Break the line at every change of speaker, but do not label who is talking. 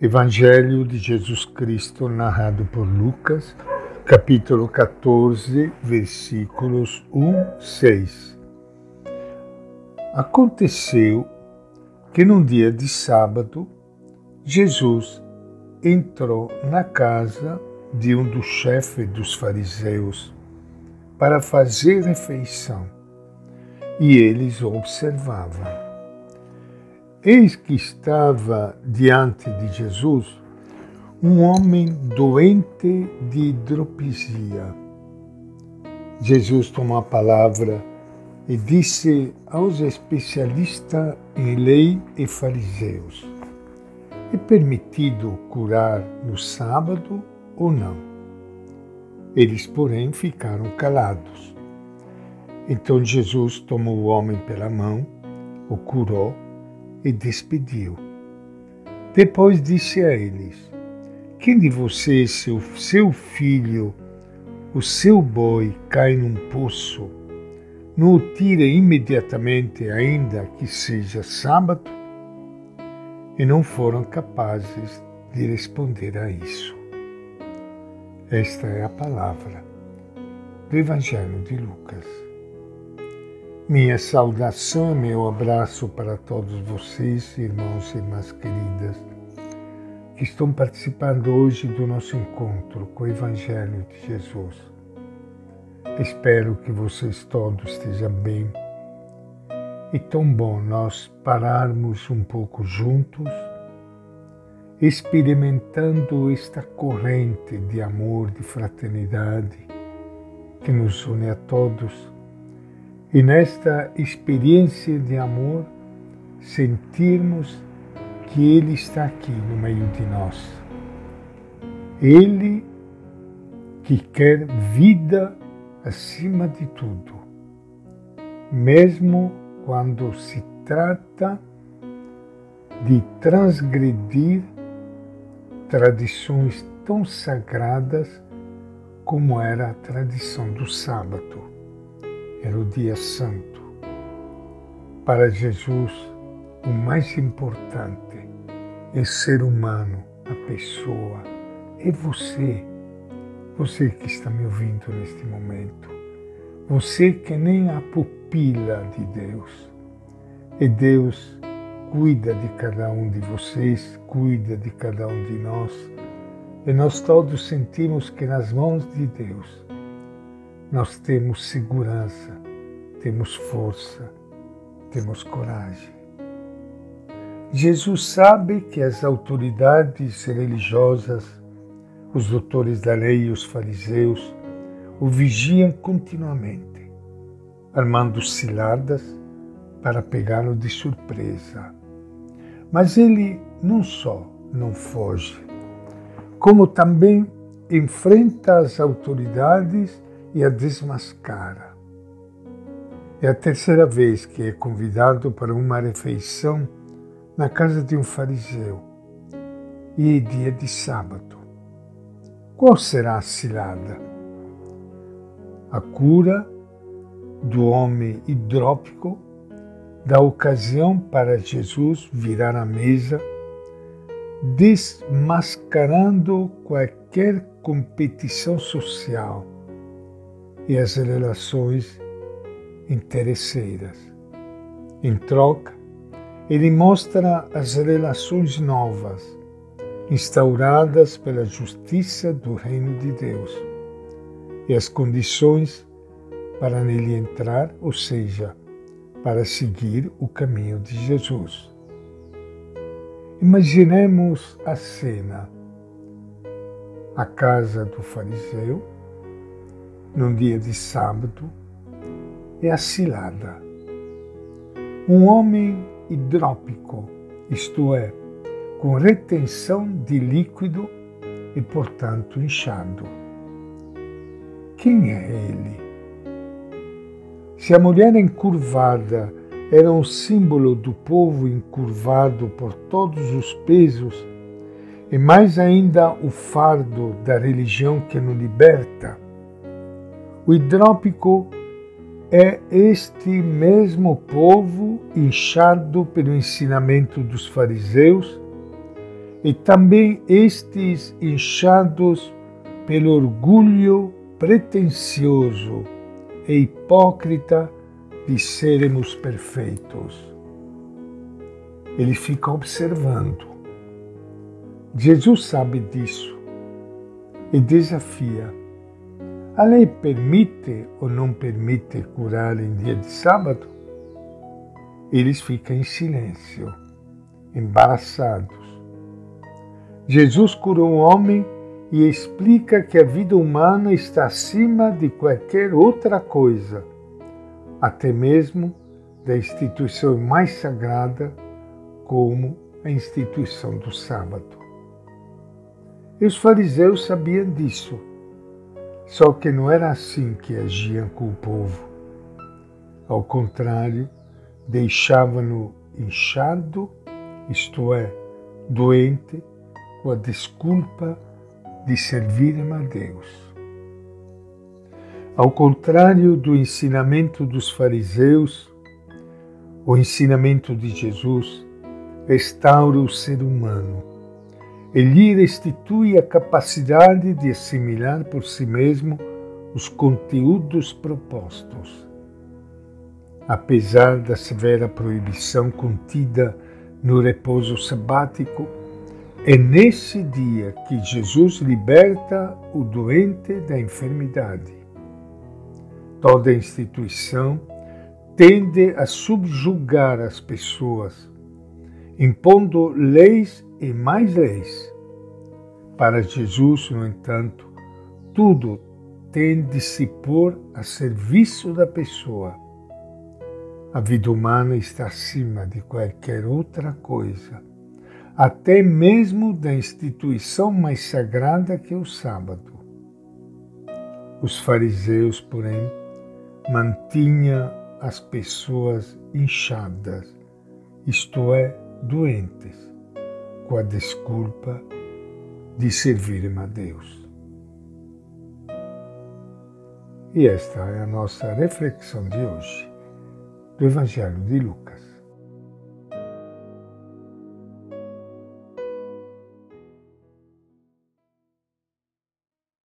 Evangelho de Jesus Cristo narrado por Lucas, capítulo 14, versículos 1, 6. Aconteceu que num dia de sábado, Jesus entrou na casa de um dos chefes dos fariseus para fazer refeição, e eles observavam. Eis que estava diante de Jesus um homem doente de hidropisia. Jesus tomou a palavra e disse aos especialistas em lei e fariseus: É permitido curar no sábado ou não? Eles, porém, ficaram calados. Então Jesus tomou o homem pela mão, o curou e despediu. Depois disse a eles: Quem de vocês, seu, seu filho, o seu boi cai num poço, não o tira imediatamente, ainda que seja sábado? E não foram capazes de responder a isso. Esta é a palavra do Evangelho de Lucas. Minha saudação, meu abraço para todos vocês, irmãos e irmãs queridas, que estão participando hoje do nosso encontro com o Evangelho de Jesus. Espero que vocês todos estejam bem. E tão bom nós pararmos um pouco juntos, experimentando esta corrente de amor, de fraternidade que nos une a todos e nesta experiência de amor, sentirmos que Ele está aqui no meio de nós. Ele que quer vida acima de tudo, mesmo quando se trata de transgredir tradições tão sagradas como era a tradição do sábado era o dia santo. Para Jesus, o mais importante é ser humano, a pessoa, é você, você que está me ouvindo neste momento, você que nem a pupila de Deus. E Deus cuida de cada um de vocês, cuida de cada um de nós, e nós todos sentimos que nas mãos de Deus nós temos segurança, temos força, temos coragem. Jesus sabe que as autoridades religiosas, os doutores da lei e os fariseus o vigiam continuamente, armando ciladas para pegá-lo de surpresa. Mas ele não só não foge, como também enfrenta as autoridades e a desmascara. É a terceira vez que é convidado para uma refeição na casa de um fariseu e é dia de sábado. Qual será a cilada? A cura do homem hidrópico dá ocasião para Jesus virar a mesa, desmascarando qualquer competição social e as relações interesseiras. Em troca, ele mostra as relações novas, instauradas pela justiça do reino de Deus, e as condições para nele entrar, ou seja, para seguir o caminho de Jesus. Imaginemos a cena. A casa do fariseu, num dia de sábado é a cilada. Um homem hidrópico, isto é, com retenção de líquido e, portanto, inchado. Quem é ele? Se a mulher encurvada era um símbolo do povo encurvado por todos os pesos, e mais ainda o fardo da religião que nos liberta, o hidrópico é este mesmo povo inchado pelo ensinamento dos fariseus e também estes inchados pelo orgulho pretensioso e hipócrita de sermos perfeitos. Ele fica observando. Jesus sabe disso e desafia. A lei permite ou não permite curar em dia de sábado? Eles ficam em silêncio, embaraçados. Jesus curou um homem e explica que a vida humana está acima de qualquer outra coisa, até mesmo da instituição mais sagrada, como a instituição do sábado. E os fariseus sabiam disso, só que não era assim que agiam com o povo. Ao contrário, deixavam-no inchado, isto é, doente, com a desculpa de servirem a Deus. Ao contrário do ensinamento dos fariseus, o ensinamento de Jesus restaura o ser humano. Ele restitui a capacidade de assimilar por si mesmo os conteúdos propostos. Apesar da severa proibição contida no repouso sabático, é nesse dia que Jesus liberta o doente da enfermidade. Toda instituição tende a subjugar as pessoas, impondo leis e mais leis. Para Jesus, no entanto, tudo tem de se pôr a serviço da pessoa. A vida humana está acima de qualquer outra coisa até mesmo da instituição mais sagrada que é o sábado. Os fariseus, porém, mantinham as pessoas inchadas, isto é, doentes, com a desculpa de servirem a Deus. E esta é a nossa reflexão de hoje do Evangelho de Lucas.